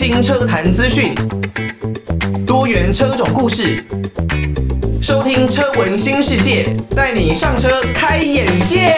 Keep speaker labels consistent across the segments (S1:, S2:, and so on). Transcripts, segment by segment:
S1: 新车坛资讯，多元车种故事，收听车闻新世界，带你上车开眼界。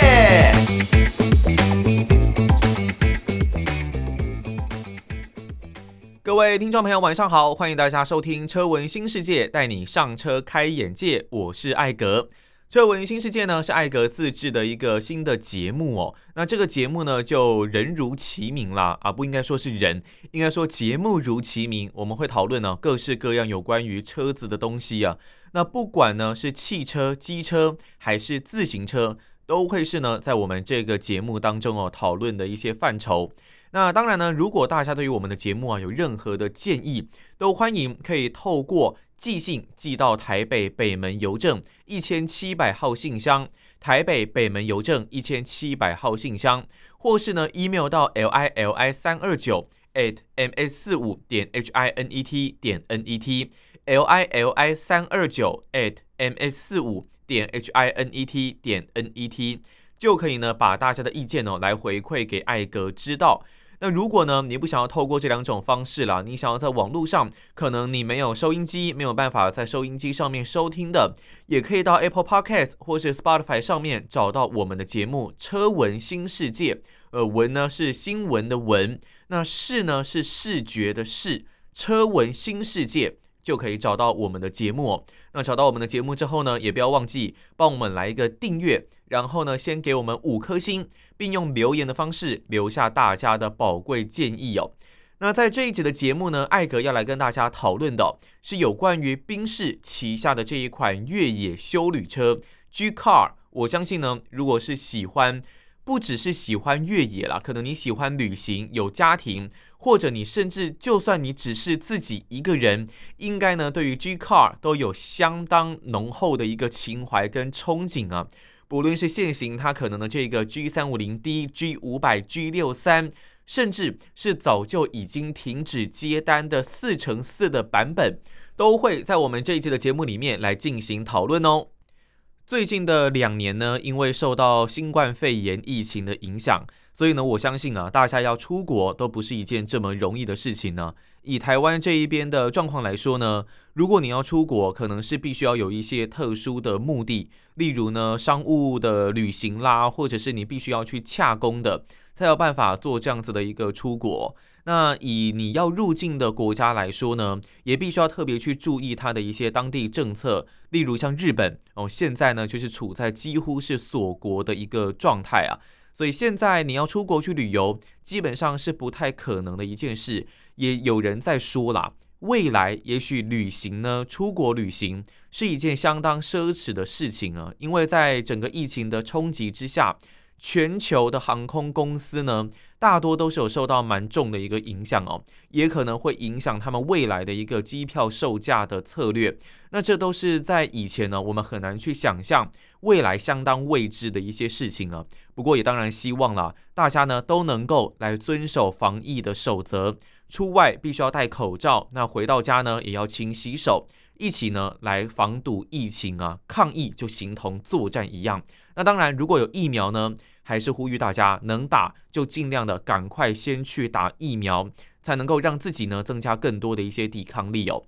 S1: 各位听众朋友，晚上好，欢迎大家收听车闻新世界，带你上车开眼界，我是艾格。车闻新世界呢，是艾格自制的一个新的节目哦。那这个节目呢，就人如其名啦，啊，不应该说是人，应该说节目如其名。我们会讨论呢各式各样有关于车子的东西啊。那不管呢是汽车、机车还是自行车，都会是呢在我们这个节目当中哦讨论的一些范畴。那当然呢，如果大家对于我们的节目啊有任何的建议，都欢迎可以透过。寄信寄到台北北门邮政一千七百号信箱，台北北门邮政一千七百号信箱，或是呢 email 到 l i l i 三二九 at m s 四五点 h i n e t 点 n e t l i l i 三二九 at m s 四五点 h i n e t 点 n e t 就可以呢把大家的意见哦来回馈给艾格知道。那如果呢，你不想要透过这两种方式啦，你想要在网络上，可能你没有收音机，没有办法在收音机上面收听的，也可以到 Apple Podcast 或是 Spotify 上面找到我们的节目《车闻新世界》。呃，闻呢是新闻的闻，那视呢是视觉的视，车闻新世界就可以找到我们的节目。那找到我们的节目之后呢，也不要忘记帮我们来一个订阅，然后呢，先给我们五颗星。并用留言的方式留下大家的宝贵建议哦。那在这一集的节目呢，艾格要来跟大家讨论的是有关于宾士旗下的这一款越野休旅车 G Car。我相信呢，如果是喜欢，不只是喜欢越野啦，可能你喜欢旅行、有家庭，或者你甚至就算你只是自己一个人，应该呢，对于 G Car 都有相当浓厚的一个情怀跟憧憬啊。无论是现行它可能的这个 G 三五零 D、G 五百、G 六三，甚至是早就已经停止接单的四乘四的版本，都会在我们这一期的节目里面来进行讨论哦。最近的两年呢，因为受到新冠肺炎疫情的影响，所以呢，我相信啊，大家要出国都不是一件这么容易的事情呢。以台湾这一边的状况来说呢，如果你要出国，可能是必须要有一些特殊的目的，例如呢，商务的旅行啦，或者是你必须要去洽公的，才有办法做这样子的一个出国。那以你要入境的国家来说呢，也必须要特别去注意它的一些当地政策，例如像日本哦，现在呢就是处在几乎是锁国的一个状态啊，所以现在你要出国去旅游，基本上是不太可能的一件事。也有人在说啦，未来也许旅行呢，出国旅行是一件相当奢侈的事情啊，因为在整个疫情的冲击之下，全球的航空公司呢，大多都是有受到蛮重的一个影响哦，也可能会影响他们未来的一个机票售价的策略。那这都是在以前呢，我们很难去想象未来相当未知的一些事情啊。不过也当然希望啦，大家呢都能够来遵守防疫的守则。出外必须要戴口罩，那回到家呢也要勤洗手，一起呢来防堵疫情啊！抗疫就形同作战一样。那当然，如果有疫苗呢，还是呼吁大家能打就尽量的赶快先去打疫苗，才能够让自己呢增加更多的一些抵抗力哦。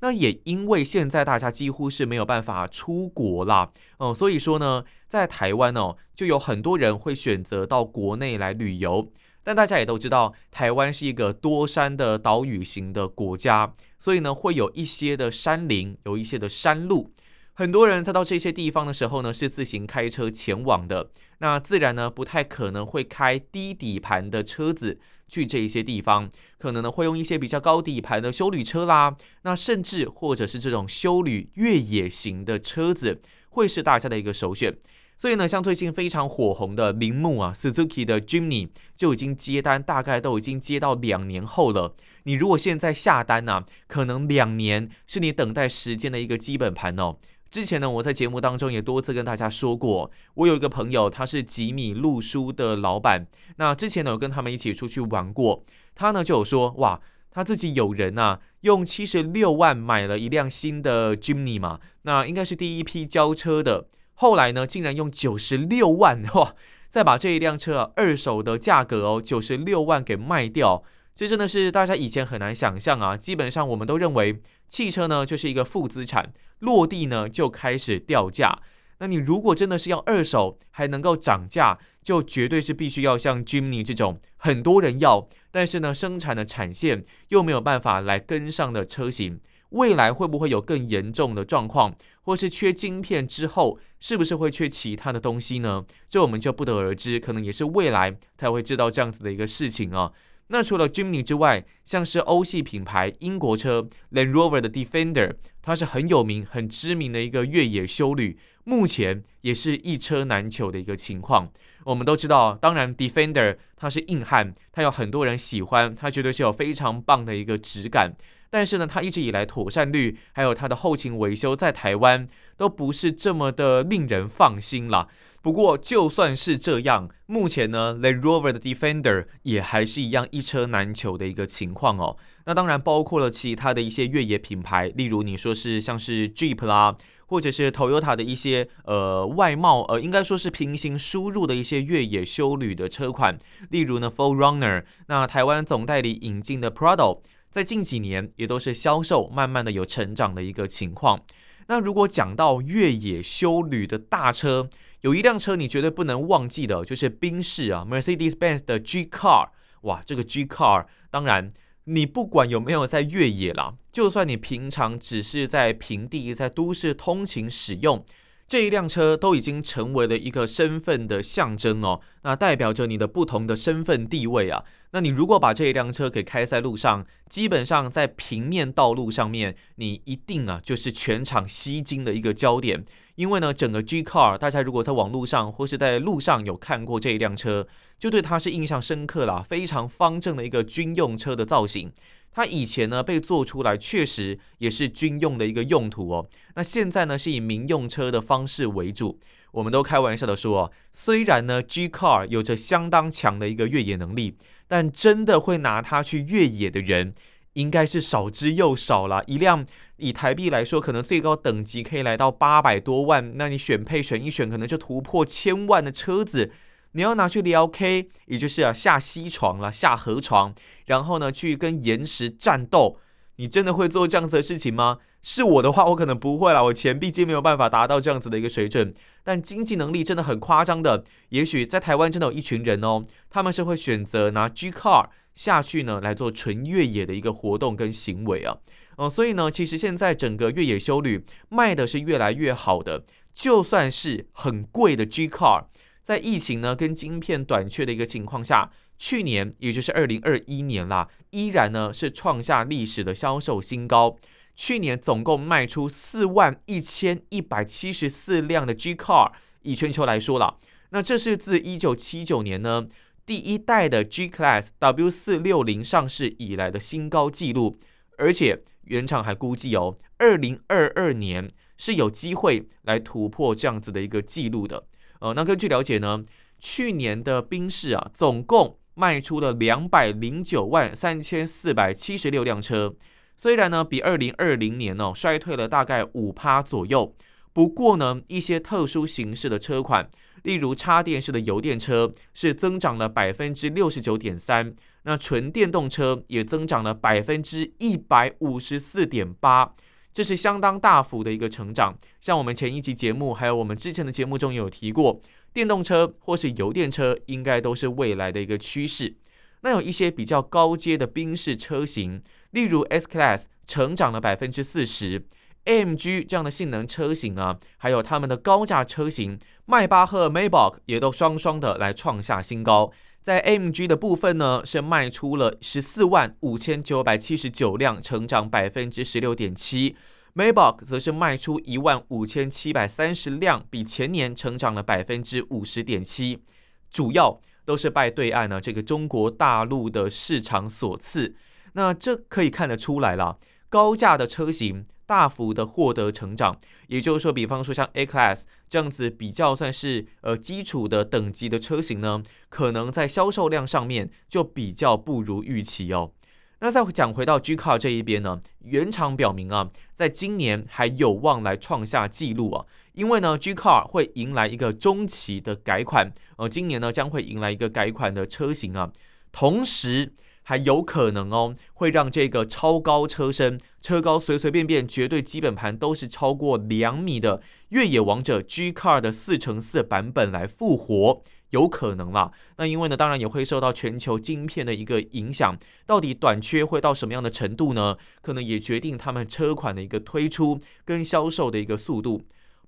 S1: 那也因为现在大家几乎是没有办法出国啦，哦，所以说呢，在台湾哦，就有很多人会选择到国内来旅游。但大家也都知道，台湾是一个多山的岛屿型的国家，所以呢，会有一些的山林，有一些的山路。很多人在到这些地方的时候呢，是自行开车前往的。那自然呢，不太可能会开低底盘的车子去这一些地方，可能呢会用一些比较高底盘的休旅车啦。那甚至或者是这种休旅越野型的车子，会是大家的一个首选。所以呢，像最近非常火红的铃木啊，Suzuki 的 Jimny 就已经接单，大概都已经接到两年后了。你如果现在下单呢、可能两年是你等待时间的一个基本盘哦。之前呢，我在节目当中也多次跟大家说过，我有一个朋友，他是吉米路书的老板。那之前呢，有跟他们一起出去玩过，他呢就有说，哇，他自己有人啊，用七十六万买了一辆新的 Jimny 嘛，那应该是第一批交车的。后来呢，竟然用九十六万哇，再把这一辆车二手的价格哦九十六万给卖掉，这真的是大家以前很难想象啊！基本上我们都认为汽车呢就是一个负资产，落地呢就开始掉价。那你如果真的是要二手还能够涨价，就绝对是必须要像 Jimny 这种很多人要，但是呢生产的产线又没有办法来跟上的车型。未来会不会有更严重的状况，或是缺晶片之后，是不是会缺其他的东西呢？这我们就不得而知，可能也是未来才会知道这样子的一个事情啊。那除了 Jimny 之外，像是欧系品牌英国车 Land Rover 的 Defender，它是很有名、很知名的一个越野休旅，目前也是一车难求的一个情况。我们都知道，当然 Defender 它是硬汉，它有很多人喜欢，它绝对是有非常棒的一个质感。但是呢，它一直以来妥善率还有它的后勤维修，在台湾都不是这么的令人放心啦。不过，就算是这样，目前呢，Land Rover 的 Defender 也还是一样一车难求的一个情况哦。那当然包括了其他的一些越野品牌，例如你说是像是 Jeep 啦，或者是 Toyota 的一些呃外贸呃，应该说是平行输入的一些越野休旅的车款，例如呢 4Runner，那台湾总代理引进的 Prado，在近几年也都是销售慢慢的有成长的一个情况。那如果讲到越野休旅的大车，有一辆车你绝对不能忘记的，就是宾士啊，Mercedes-Benz 的 G Car。哇，这个 G Car，当然你不管有没有在越野啦，就算你平常只是在平地、在都市通勤使用，这一辆车都已经成为了一个身份的象征哦。那代表着你的不同的身份地位啊。那你如果把这一辆车给开在路上，基本上在平面道路上面，你一定啊就是全场吸睛的一个焦点。因为呢，整个 G Car，大家如果在网络上或是在路上有看过这一辆车，就对它是印象深刻啦。非常方正的一个军用车的造型，它以前呢被做出来确实也是军用的一个用途哦。那现在呢是以民用车的方式为主。我们都开玩笑的说，虽然呢 G Car 有着相当强的一个越野能力，但真的会拿它去越野的人，应该是少之又少了。一辆。以台币来说，可能最高等级可以来到八百多万。那你选配选一选，可能就突破千万的车子，你要拿去撩 K，也就是啊下西床了，下河床，然后呢去跟岩石战斗，你真的会做这样子的事情吗？是我的话，我可能不会啦，我钱毕竟没有办法达到这样子的一个水准。但经济能力真的很夸张的，也许在台湾真的有一群人哦，他们是会选择拿 G Car 下去呢来做纯越野的一个活动跟行为啊。嗯，所以呢，其实现在整个越野修旅卖的是越来越好的，就算是很贵的 G Car，在疫情呢跟晶片短缺的一个情况下，去年也就是二零二一年啦，依然呢是创下历史的销售新高。去年总共卖出四万一千一百七十四辆的 G Car，以全球来说了，那这是自一九七九年呢第一代的 G Class W 四六零上市以来的新高纪录，而且。原厂还估计哦，二零二二年是有机会来突破这样子的一个记录的。呃，那根据了解呢，去年的宾士啊，总共卖出了两百零九万三千四百七十六辆车。虽然呢，比二零二零年哦衰退了大概五趴左右，不过呢，一些特殊形式的车款，例如插电式的油电车，是增长了百分之六十九点三。那纯电动车也增长了百分之一百五十四点八，这是相当大幅的一个成长。像我们前一集节目，还有我们之前的节目中有提过，电动车或是油电车应该都是未来的一个趋势。那有一些比较高阶的宾士车型，例如 S Class 成长了百分之四十，MG 这样的性能车型啊，还有他们的高价车型，迈巴赫 Maybach 也都双双的来创下新高。在 MG 的部分呢，是卖出了十四万五千九百七十九辆，成长百分之十六点七。Maybach 则是卖出一万五千七百三十辆，比前年成长了百分之五十点七。主要都是拜对岸呢这个中国大陆的市场所赐。那这可以看得出来了，高价的车型。大幅的获得成长，也就是说，比方说像 A Class 这样子比较算是呃基础的等级的车型呢，可能在销售量上面就比较不如预期哦。那再讲回到 G Car 这一边呢，原厂表明啊，在今年还有望来创下纪录啊，因为呢 G Car 会迎来一个中期的改款，呃，今年呢将会迎来一个改款的车型啊，同时。还有可能哦，会让这个超高车身、车高随随便便绝对基本盘都是超过两米的越野王者 G Car 的四乘四版本来复活，有可能啦。那因为呢，当然也会受到全球晶片的一个影响，到底短缺会到什么样的程度呢？可能也决定他们车款的一个推出跟销售的一个速度。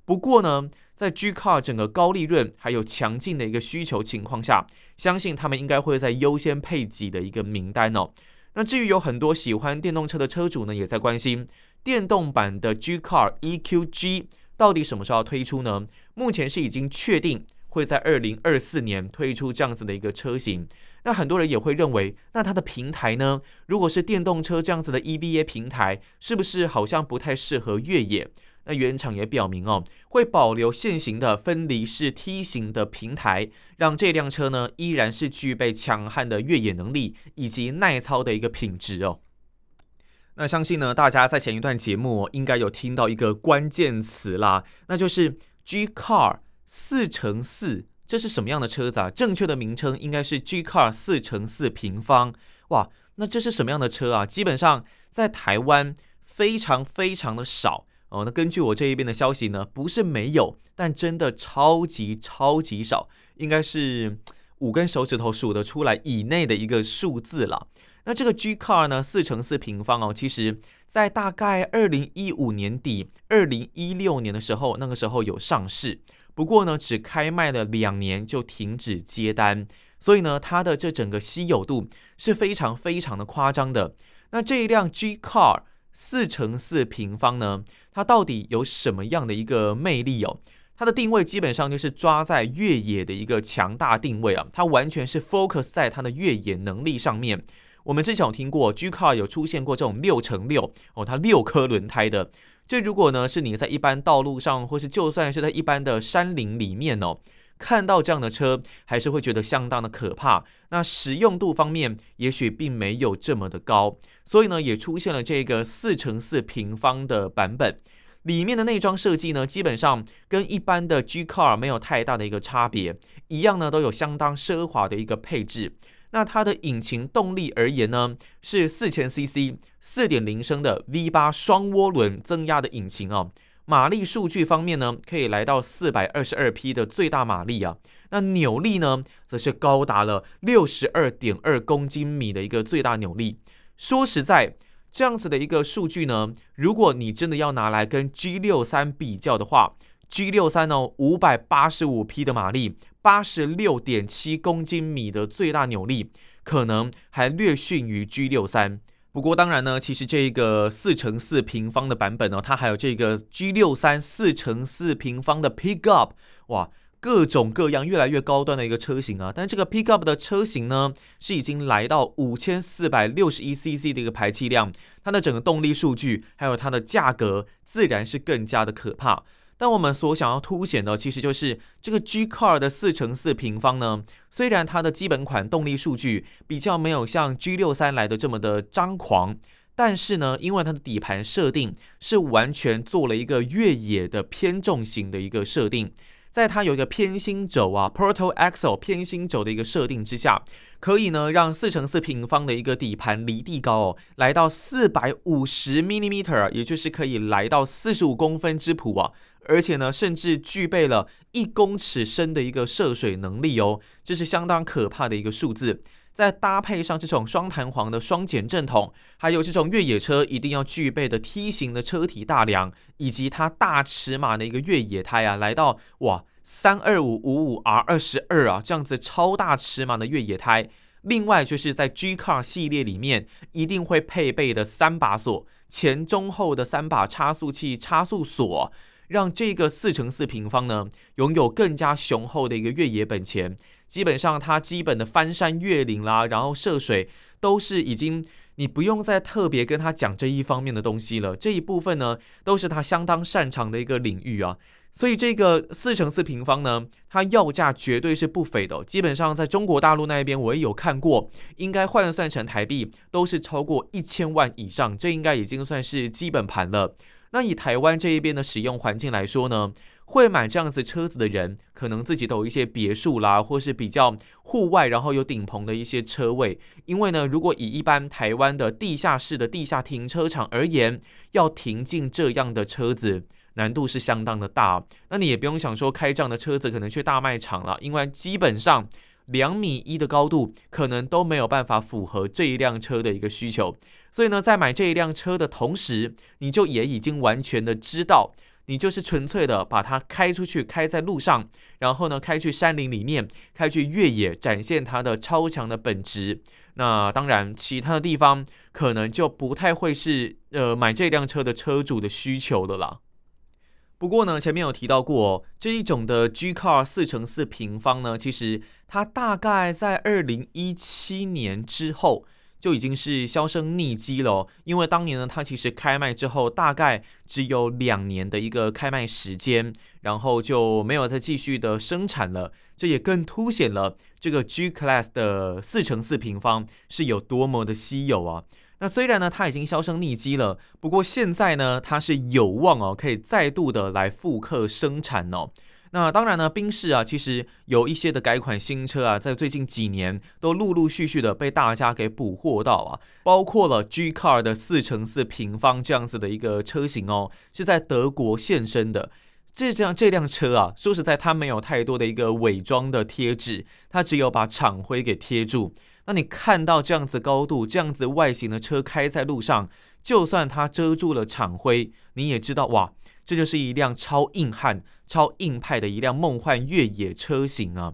S1: 不过呢，在 G Car 整个高利润还有强劲的一个需求情况下，相信他们应该会在优先配给的一个名单哦。那至于有很多喜欢电动车的车主呢，也在关心电动版的 G Car EQG 到底什么时候推出呢？目前是已经确定会在二零二四年推出这样子的一个车型。那很多人也会认为，那它的平台呢，如果是电动车这样子的 EVA 平台，是不是好像不太适合越野？那原厂也表明哦，会保留现行的分离式梯形的平台，让这辆车呢依然是具备强悍的越野能力以及耐操的一个品质哦。那相信呢，大家在前一段节目应该有听到一个关键词啦，那就是 G Car 四乘四，这是什么样的车子啊？正确的名称应该是 G Car 四乘四平方。哇，那这是什么样的车啊？基本上在台湾非常非常的少。哦，那根据我这一边的消息呢，不是没有，但真的超级超级少，应该是五根手指头数得出来以内的一个数字了。那这个 G Car 呢，四乘四平方哦，其实在大概二零一五年底、二零一六年的时候，那个时候有上市，不过呢，只开卖了两年就停止接单，所以呢，它的这整个稀有度是非常非常的夸张的。那这一辆 G Car 四乘四平方呢，它到底有什么样的一个魅力哦？它的定位基本上就是抓在越野的一个强大定位啊，它完全是 focus 在它的越野能力上面。我们之前有听过 G Car 有出现过这种六乘六哦，它六颗轮胎的。这如果呢是你在一般道路上，或是就算是在一般的山林里面哦，看到这样的车，还是会觉得相当的可怕。那实用度方面，也许并没有这么的高。所以呢，也出现了这个四乘四平方的版本，里面的内装设计呢，基本上跟一般的 G Car 没有太大的一个差别，一样呢都有相当奢华的一个配置。那它的引擎动力而言呢，是四千 CC 四点零升的 V 八双涡轮增压的引擎哦。马力数据方面呢，可以来到四百二十二匹的最大马力啊。那扭力呢，则是高达了六十二点二公斤米的一个最大扭力。说实在，这样子的一个数据呢，如果你真的要拿来跟 G 六三比较的话，G 六三呢，五百八十五匹的马力，八十六点七公斤米的最大扭力，可能还略逊于 G 六三。不过当然呢，其实这个四乘四平方的版本呢，它还有这个 G 六三四乘四平方的 Pickup，哇！各种各样越来越高端的一个车型啊，但这个 Pickup 的车型呢，是已经来到五千四百六十一 CC 的一个排气量，它的整个动力数据还有它的价格，自然是更加的可怕。但我们所想要凸显的，其实就是这个 G Car 的四乘四平方呢，虽然它的基本款动力数据比较没有像 G 六三来的这么的张狂，但是呢，因为它的底盘设定是完全做了一个越野的偏重型的一个设定。在它有一个偏心轴啊，Portal Axle 偏心轴的一个设定之下，可以呢让四乘四平方的一个底盘离地高哦，来到四百五十 m i i m e t e r 也就是可以来到四十五公分之谱啊，而且呢，甚至具备了一公尺深的一个涉水能力哦，这是相当可怕的一个数字。再搭配上这种双弹簧的双减震筒，还有这种越野车一定要具备的梯形的车体大梁，以及它大尺码的一个越野胎啊，来到哇三二五五五 R 二十二啊，这样子超大尺码的越野胎。另外就是在 G Car 系列里面一定会配备的三把锁，前中后的三把差速器差速锁，让这个四乘四平方呢拥有更加雄厚的一个越野本钱。基本上，它基本的翻山越岭啦，然后涉水都是已经，你不用再特别跟他讲这一方面的东西了。这一部分呢，都是他相当擅长的一个领域啊。所以这个四乘四平方呢，它要价绝对是不菲的。基本上在中国大陆那边我也有看过，应该换算成台币都是超过一千万以上，这应该已经算是基本盘了。那以台湾这一边的使用环境来说呢？会买这样子车子的人，可能自己都有一些别墅啦，或是比较户外，然后有顶棚的一些车位。因为呢，如果以一般台湾的地下室的地下停车场而言，要停进这样的车子，难度是相当的大。那你也不用想说开这样的车子可能去大卖场了，因为基本上两米一的高度可能都没有办法符合这一辆车的一个需求。所以呢，在买这一辆车的同时，你就也已经完全的知道。你就是纯粹的把它开出去，开在路上，然后呢，开去山林里面，开去越野，展现它的超强的本质。那当然，其他的地方可能就不太会是呃买这辆车的车主的需求的啦。不过呢，前面有提到过，这一种的 G Car 四乘四平方呢，其实它大概在二零一七年之后。就已经是销声匿迹了，因为当年呢，它其实开卖之后大概只有两年的一个开卖时间，然后就没有再继续的生产了。这也更凸显了这个 G Class 的四乘四平方是有多么的稀有啊！那虽然呢，它已经销声匿迹了，不过现在呢，它是有望哦，可以再度的来复刻生产哦。那当然呢，宾士啊，其实有一些的改款新车啊，在最近几年都陆陆续续的被大家给捕获到啊，包括了 G Car 的四乘四平方这样子的一个车型哦，是在德国现身的。这辆这辆车啊，说实在，它没有太多的一个伪装的贴纸，它只有把厂徽给贴住。那你看到这样子高度、这样子外形的车开在路上，就算它遮住了厂徽，你也知道哇。这就是一辆超硬汉、超硬派的一辆梦幻越野车型啊！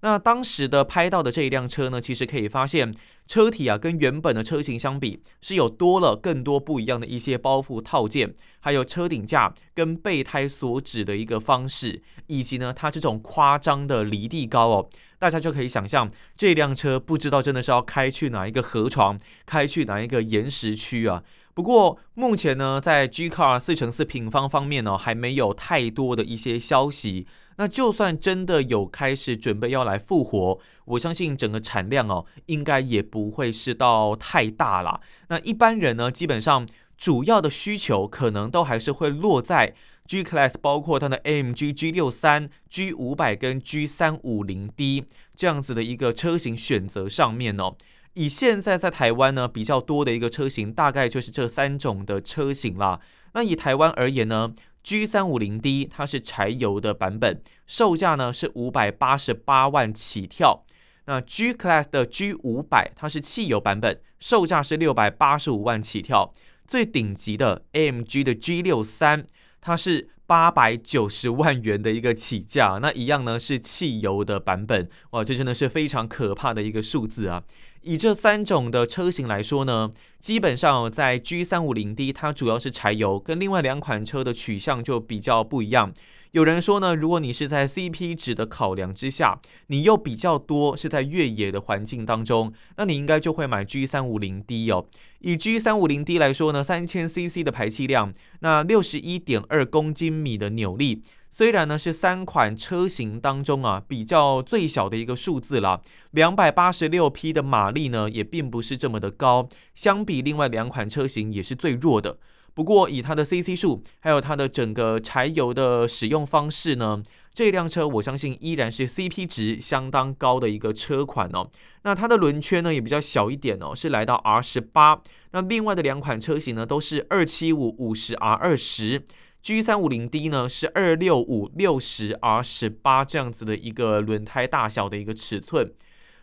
S1: 那当时的拍到的这一辆车呢，其实可以发现车体啊，跟原本的车型相比，是有多了更多不一样的一些包覆套件，还有车顶架跟备胎锁止的一个方式，以及呢，它这种夸张的离地高哦，大家就可以想象这辆车不知道真的是要开去哪一个河床，开去哪一个岩石区啊！不过目前呢，在 G Car 四乘四平方方面呢，还没有太多的一些消息。那就算真的有开始准备要来复活，我相信整个产量哦，应该也不会是到太大啦。那一般人呢，基本上主要的需求可能都还是会落在 G Class，包括它的 AMG G63、G500 跟 G350D 这样子的一个车型选择上面哦。以现在在台湾呢，比较多的一个车型，大概就是这三种的车型啦。那以台湾而言呢，G 三五零 D 它是柴油的版本，售价呢是五百八十八万起跳。那 G Class 的 G 五百它是汽油版本，售价是六百八十五万起跳。最顶级的 AMG 的 G 六三，它是八百九十万元的一个起价。那一样呢是汽油的版本，哇，这真的是非常可怕的一个数字啊！以这三种的车型来说呢，基本上在 G 三五零 D 它主要是柴油，跟另外两款车的取向就比较不一样。有人说呢，如果你是在 CP 值的考量之下，你又比较多是在越野的环境当中，那你应该就会买 G 三五零 D 哦。以 G 三五零 D 来说呢，三千 CC 的排气量，那六十一点二公斤米的扭力。虽然呢是三款车型当中啊比较最小的一个数字了，两百八十六匹的马力呢也并不是这么的高，相比另外两款车型也是最弱的。不过以它的 CC 数，还有它的整个柴油的使用方式呢，这辆车我相信依然是 CP 值相当高的一个车款哦。那它的轮圈呢也比较小一点哦，是来到 R 十八。那另外的两款车型呢都是二七五五十 R 二十。G 三五零 D 呢是二六五六十 R 十八这样子的一个轮胎大小的一个尺寸，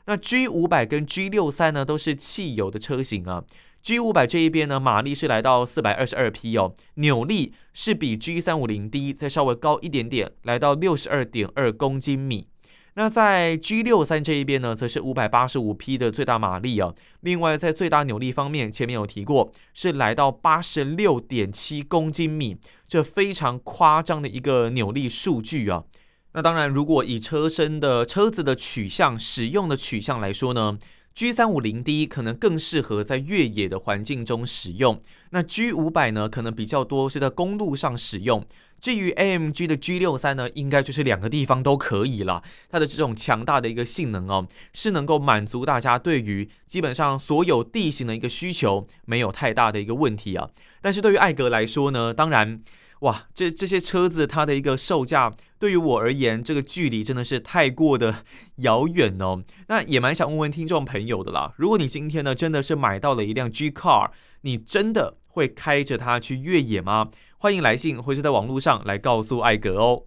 S1: 那 G 五百跟 G 六三呢都是汽油的车型啊，G 五百这一边呢马力是来到四百二十二匹哦，扭力是比 G 三五零 D 再稍微高一点点，来到六十二点二公斤米。那在 G 六三这一边呢，则是五百八十五匹的最大马力啊。另外，在最大扭力方面，前面有提过，是来到八十六点七公斤米，这非常夸张的一个扭力数据啊。那当然，如果以车身的车子的取向、使用的取向来说呢，G 三五零 D 可能更适合在越野的环境中使用。那 G 五百呢，可能比较多是在公路上使用。至于 AMG 的 G 六三呢，应该就是两个地方都可以了。它的这种强大的一个性能哦，是能够满足大家对于基本上所有地形的一个需求，没有太大的一个问题啊。但是对于艾格来说呢，当然哇，这这些车子它的一个售价，对于我而言，这个距离真的是太过的遥远哦。那也蛮想问问听众朋友的啦，如果你今天呢真的是买到了一辆 G Car，你真的会开着它去越野吗？欢迎来信或是在网络上来告诉艾格哦。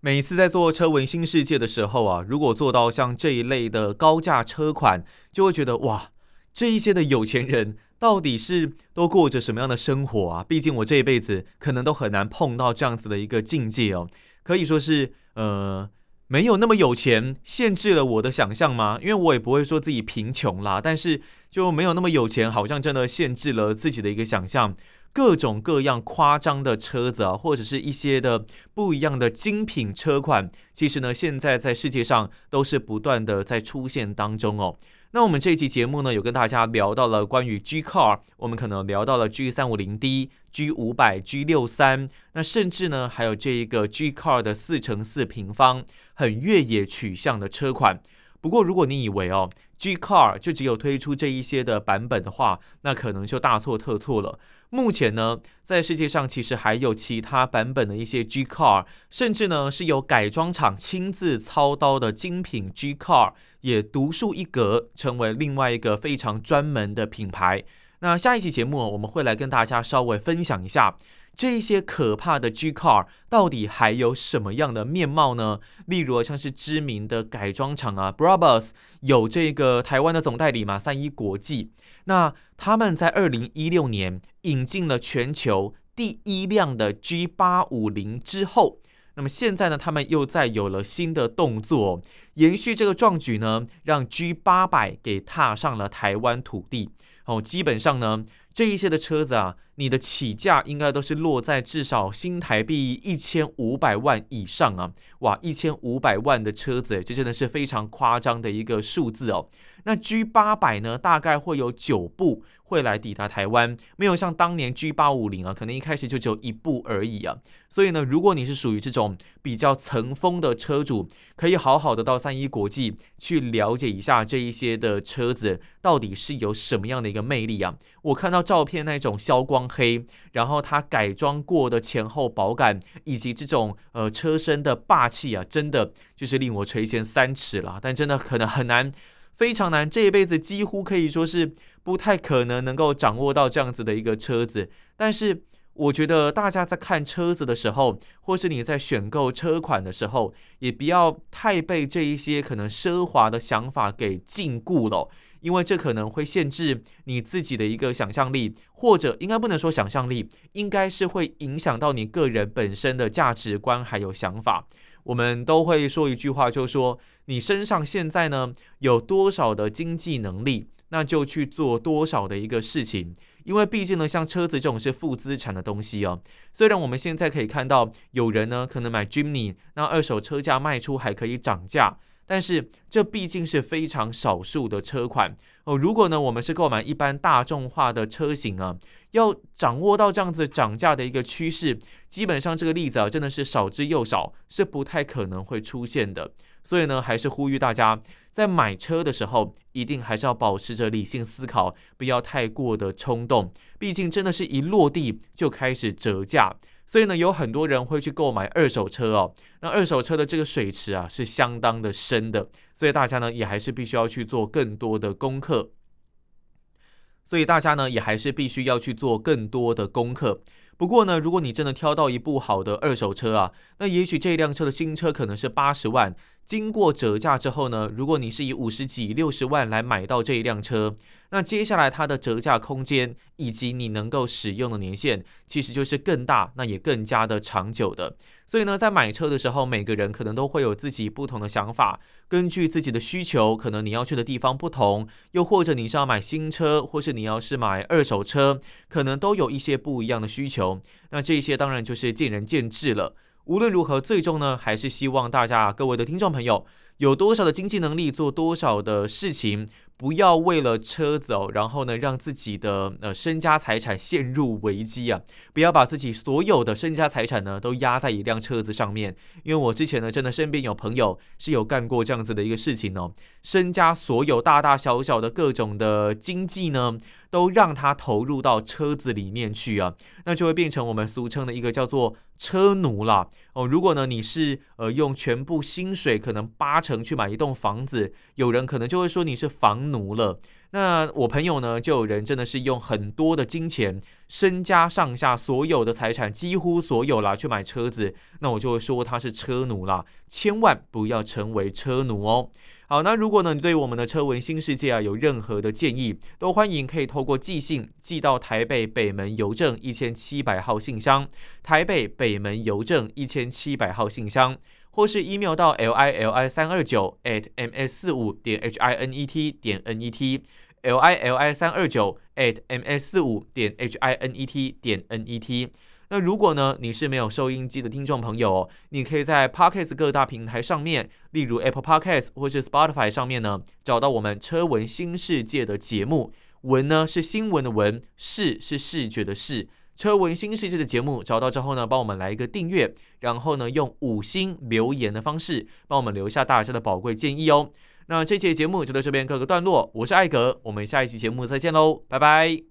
S1: 每次在做车闻新世界的时候啊，如果做到像这一类的高价车款，就会觉得哇，这一些的有钱人。到底是都过着什么样的生活啊？毕竟我这一辈子可能都很难碰到这样子的一个境界哦，可以说是呃没有那么有钱，限制了我的想象吗？因为我也不会说自己贫穷啦，但是就没有那么有钱，好像真的限制了自己的一个想象。各种各样夸张的车子啊，或者是一些的不一样的精品车款，其实呢，现在在世界上都是不断的在出现当中哦。那我们这一期节目呢，有跟大家聊到了关于 G Car，我们可能聊到了 G 三五零 D、G 五百、G 六三，那甚至呢还有这一个 G Car 的四乘四平方，很越野取向的车款。不过如果你以为哦，G Car 就只有推出这一些的版本的话，那可能就大错特错了。目前呢，在世界上其实还有其他版本的一些 G Car，甚至呢是由改装厂亲自操刀的精品 G Car，也独树一格，成为另外一个非常专门的品牌。那下一期节目我们会来跟大家稍微分享一下。这些可怕的 G Car 到底还有什么样的面貌呢？例如像是知名的改装厂啊，Brabus 有这个台湾的总代理嘛，三一国际。那他们在二零一六年引进了全球第一辆的 G 八五零之后，那么现在呢，他们又在有了新的动作，延续这个壮举呢，让 G 八百给踏上了台湾土地。哦，基本上呢。这一些的车子啊，你的起价应该都是落在至少新台币一千五百万以上啊！哇，一千五百万的车子，这真的是非常夸张的一个数字哦。那 G 八百呢，大概会有九部会来抵达台湾，没有像当年 G 八五零啊，可能一开始就只有一部而已啊。所以呢，如果你是属于这种比较层风的车主，可以好好的到三一国际去了解一下这一些的车子到底是有什么样的一个魅力啊。我看到照片那种消光黑，然后它改装过的前后保杆，以及这种呃车身的霸气啊，真的就是令我垂涎三尺了。但真的可能很难。非常难，这一辈子几乎可以说是不太可能能够掌握到这样子的一个车子。但是，我觉得大家在看车子的时候，或是你在选购车款的时候，也不要太被这一些可能奢华的想法给禁锢了，因为这可能会限制你自己的一个想象力，或者应该不能说想象力，应该是会影响到你个人本身的价值观还有想法。我们都会说一句话，就说你身上现在呢有多少的经济能力，那就去做多少的一个事情。因为毕竟呢，像车子这种是负资产的东西哦。虽然我们现在可以看到有人呢可能买 Jimny，那二手车价卖出还可以涨价，但是这毕竟是非常少数的车款哦。如果呢我们是购买一般大众化的车型啊。要掌握到这样子涨价的一个趋势，基本上这个例子啊，真的是少之又少，是不太可能会出现的。所以呢，还是呼吁大家在买车的时候，一定还是要保持着理性思考，不要太过的冲动。毕竟真的是一落地就开始折价，所以呢，有很多人会去购买二手车哦。那二手车的这个水池啊，是相当的深的，所以大家呢，也还是必须要去做更多的功课。所以大家呢，也还是必须要去做更多的功课。不过呢，如果你真的挑到一部好的二手车啊，那也许这辆车的新车可能是八十万。经过折价之后呢，如果你是以五十几、六十万来买到这一辆车，那接下来它的折价空间以及你能够使用的年限，其实就是更大，那也更加的长久的。所以呢，在买车的时候，每个人可能都会有自己不同的想法，根据自己的需求，可能你要去的地方不同，又或者你是要买新车，或是你要是买二手车，可能都有一些不一样的需求。那这些当然就是见仁见智了。无论如何，最终呢，还是希望大家各位的听众朋友有多少的经济能力，做多少的事情，不要为了车子哦，然后呢，让自己的呃身家财产陷入危机啊！不要把自己所有的身家财产呢都压在一辆车子上面，因为我之前呢真的身边有朋友是有干过这样子的一个事情哦，身家所有大大小小的各种的经济呢，都让他投入到车子里面去啊，那就会变成我们俗称的一个叫做车奴啦。哦。如果呢你是呃用全部薪水可能八成去买一栋房子，有人可能就会说你是房奴了。那我朋友呢，就有人真的是用很多的金钱，身家上下所有的财产，几乎所有啦，去买车子。那我就会说他是车奴啦，千万不要成为车奴哦。好，那如果呢你对我们的车文新世界啊有任何的建议，都欢迎可以透过寄信寄到台北北门邮政一千七百号信箱，台北北门邮政一千七百号信箱。或是 email 到 l i l i 三二九 at m s 四五点 h i n e t 点 n e t l i l i 三二九 at m s 四五点 h i n e t 点 n e t。那如果呢你是没有收音机的听众朋友，你可以在 Podcast 各大平台上面，例如 Apple Podcast 或是 Spotify 上面呢，找到我们车闻新世界的节目。闻呢是新闻的闻，视是视觉的视。车闻新世界的节目找到之后呢，帮我们来一个订阅，然后呢用五星留言的方式帮我们留下大家的宝贵建议哦。那这期节目就到这边告个段落，我是艾格，我们下一期节目再见喽，拜拜。